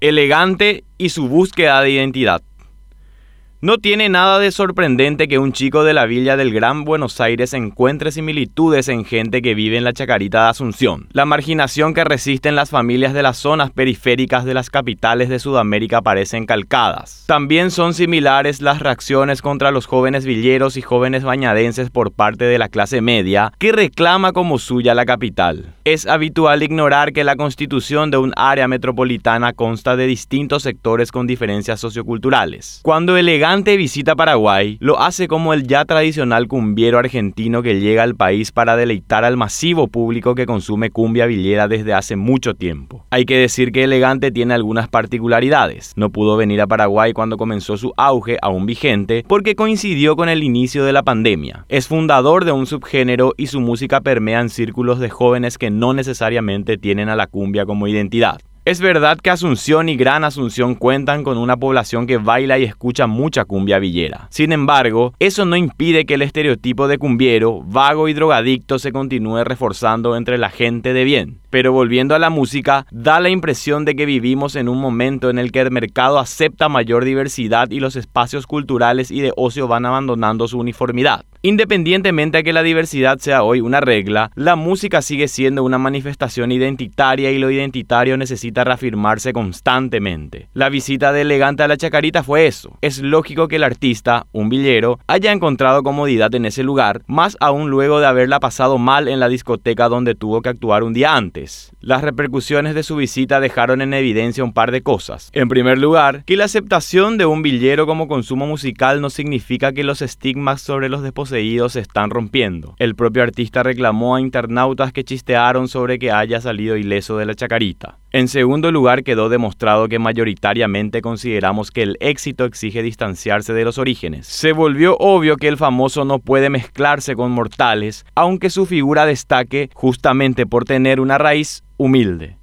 Elegante y su búsqueda de identidad. No tiene nada de sorprendente que un chico de la villa del Gran Buenos Aires encuentre similitudes en gente que vive en la Chacarita de Asunción. La marginación que resisten las familias de las zonas periféricas de las capitales de Sudamérica parecen calcadas. También son similares las reacciones contra los jóvenes villeros y jóvenes bañadenses por parte de la clase media que reclama como suya la capital. Es habitual ignorar que la constitución de un área metropolitana consta de distintos sectores con diferencias socioculturales. Cuando Elegante visita Paraguay, lo hace como el ya tradicional cumbiero argentino que llega al país para deleitar al masivo público que consume cumbia villera desde hace mucho tiempo. Hay que decir que Elegante tiene algunas particularidades. No pudo venir a Paraguay cuando comenzó su auge aún vigente porque coincidió con el inicio de la pandemia. Es fundador de un subgénero y su música permea en círculos de jóvenes que no necesariamente tienen a la cumbia como identidad. Es verdad que Asunción y Gran Asunción cuentan con una población que baila y escucha mucha cumbia villera. Sin embargo, eso no impide que el estereotipo de cumbiero, vago y drogadicto se continúe reforzando entre la gente de bien. Pero volviendo a la música, da la impresión de que vivimos en un momento en el que el mercado acepta mayor diversidad y los espacios culturales y de ocio van abandonando su uniformidad. Independientemente a que la diversidad sea hoy una regla, la música sigue siendo una manifestación identitaria y lo identitario necesita reafirmarse constantemente. La visita de Elegante a la Chacarita fue eso. Es lógico que el artista, un villero, haya encontrado comodidad en ese lugar, más aún luego de haberla pasado mal en la discoteca donde tuvo que actuar un día antes. Las repercusiones de su visita dejaron en evidencia un par de cosas. En primer lugar, que la aceptación de un villero como consumo musical no significa que los estigmas sobre los desposeídos se están rompiendo. El propio artista reclamó a internautas que chistearon sobre que haya salido ileso de la chacarita. En segundo lugar, quedó demostrado que mayoritariamente consideramos que el éxito exige distanciarse de los orígenes. Se volvió obvio que el famoso no puede mezclarse con mortales, aunque su figura destaque justamente por tener una raíz humilde.